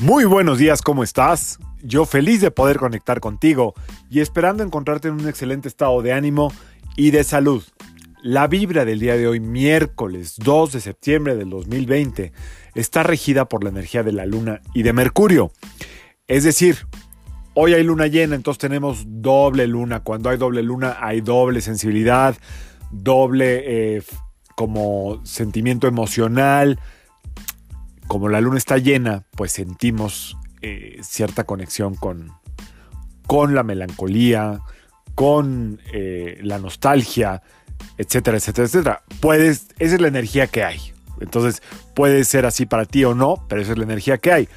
Muy buenos días, ¿cómo estás? Yo feliz de poder conectar contigo y esperando encontrarte en un excelente estado de ánimo y de salud. La vibra del día de hoy, miércoles 2 de septiembre del 2020, está regida por la energía de la luna y de Mercurio. Es decir, hoy hay luna llena, entonces tenemos doble luna. Cuando hay doble luna hay doble sensibilidad, doble eh, como sentimiento emocional, como la luna está llena, pues sentimos eh, cierta conexión con, con la melancolía, con eh, la nostalgia, etcétera, etcétera, etcétera. Puedes, esa es la energía que hay. Entonces puede ser así para ti o no, pero esa es la energía que hay.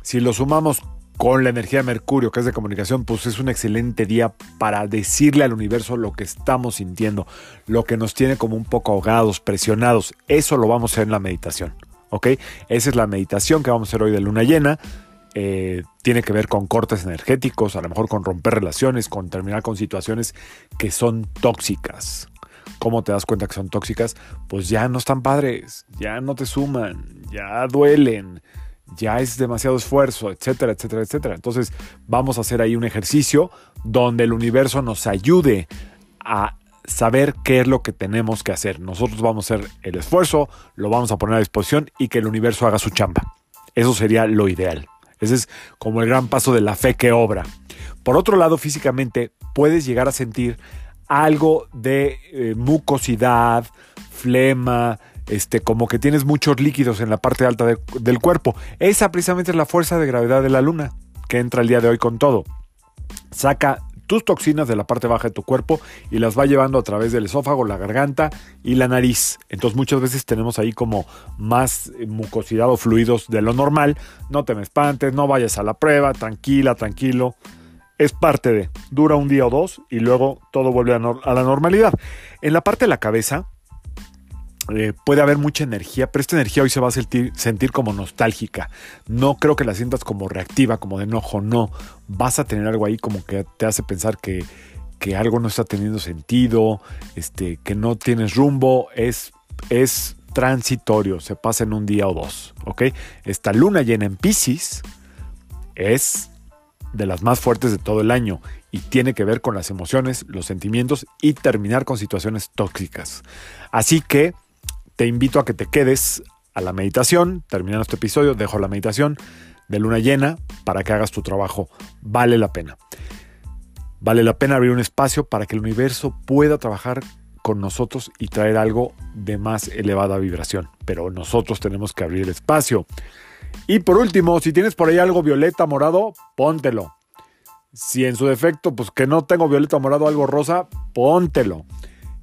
Si lo sumamos con la energía de Mercurio, que es de comunicación, pues es un excelente día para decirle al universo lo que estamos sintiendo, lo que nos tiene como un poco ahogados, presionados. Eso lo vamos a hacer en la meditación. ¿Ok? Esa es la meditación que vamos a hacer hoy de luna llena. Eh, tiene que ver con cortes energéticos, a lo mejor con romper relaciones, con terminar con situaciones que son tóxicas. ¿Cómo te das cuenta que son tóxicas? Pues ya no están padres, ya no te suman, ya duelen, ya es demasiado esfuerzo, etcétera, etcétera, etcétera. Entonces vamos a hacer ahí un ejercicio donde el universo nos ayude a saber qué es lo que tenemos que hacer. Nosotros vamos a hacer el esfuerzo, lo vamos a poner a disposición y que el universo haga su chamba. Eso sería lo ideal. Ese es como el gran paso de la fe que obra. Por otro lado, físicamente puedes llegar a sentir algo de eh, mucosidad, flema, este, como que tienes muchos líquidos en la parte alta del cuerpo. Esa precisamente es la fuerza de gravedad de la luna que entra el día de hoy con todo. Saca tus toxinas de la parte baja de tu cuerpo y las va llevando a través del esófago, la garganta y la nariz. Entonces muchas veces tenemos ahí como más eh, mucosidad o fluidos de lo normal. No te me espantes, no vayas a la prueba, tranquila, tranquilo. Es parte de, dura un día o dos y luego todo vuelve a, a la normalidad. En la parte de la cabeza, eh, puede haber mucha energía, pero esta energía hoy se va a sentir, como nostálgica. No creo que la sientas como reactiva, como de enojo, no. Vas a tener algo ahí como que te hace pensar que, que algo no está teniendo sentido, este, que no tienes rumbo, es, es transitorio, se pasa en un día o dos, ¿ok? Esta luna llena en Pisces es de las más fuertes de todo el año y tiene que ver con las emociones, los sentimientos y terminar con situaciones tóxicas. Así que te invito a que te quedes a la meditación. Terminando este episodio, dejo la meditación de luna llena para que hagas tu trabajo. Vale la pena. Vale la pena abrir un espacio para que el universo pueda trabajar con nosotros y traer algo de más elevada vibración. Pero nosotros tenemos que abrir el espacio. Y por último, si tienes por ahí algo violeta, morado, póntelo. Si en su defecto, pues que no tengo violeta, morado, algo rosa, póntelo.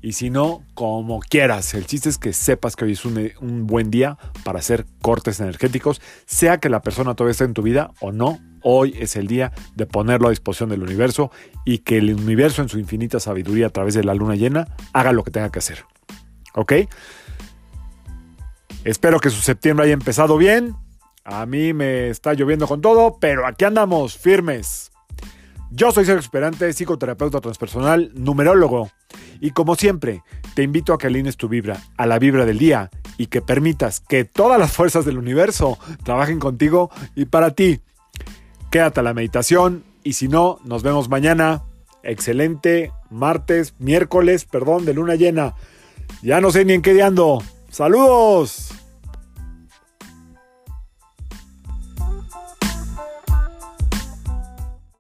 Y si no, como quieras. El chiste es que sepas que hoy es un, un, buen día para hacer cortes energéticos, sea que la persona todavía esté en tu vida o no. Hoy es el día de ponerlo a disposición del universo y que el universo en su infinita sabiduría a través de la luna llena haga lo que tenga que hacer. ¿Ok? Espero que su septiembre haya empezado bien. A mí me está lloviendo con todo, pero aquí andamos, firmes. Yo soy Sergio Esperante, psicoterapeuta transpersonal, numerólogo. Y como siempre, te invito a que alines tu vibra a la vibra del día y que permitas que todas las fuerzas del universo trabajen contigo y para ti. Quédate a la meditación y si no, nos vemos mañana. Excelente martes, miércoles, perdón, de luna llena. Ya no sé ni en qué día ando. ¡Saludos!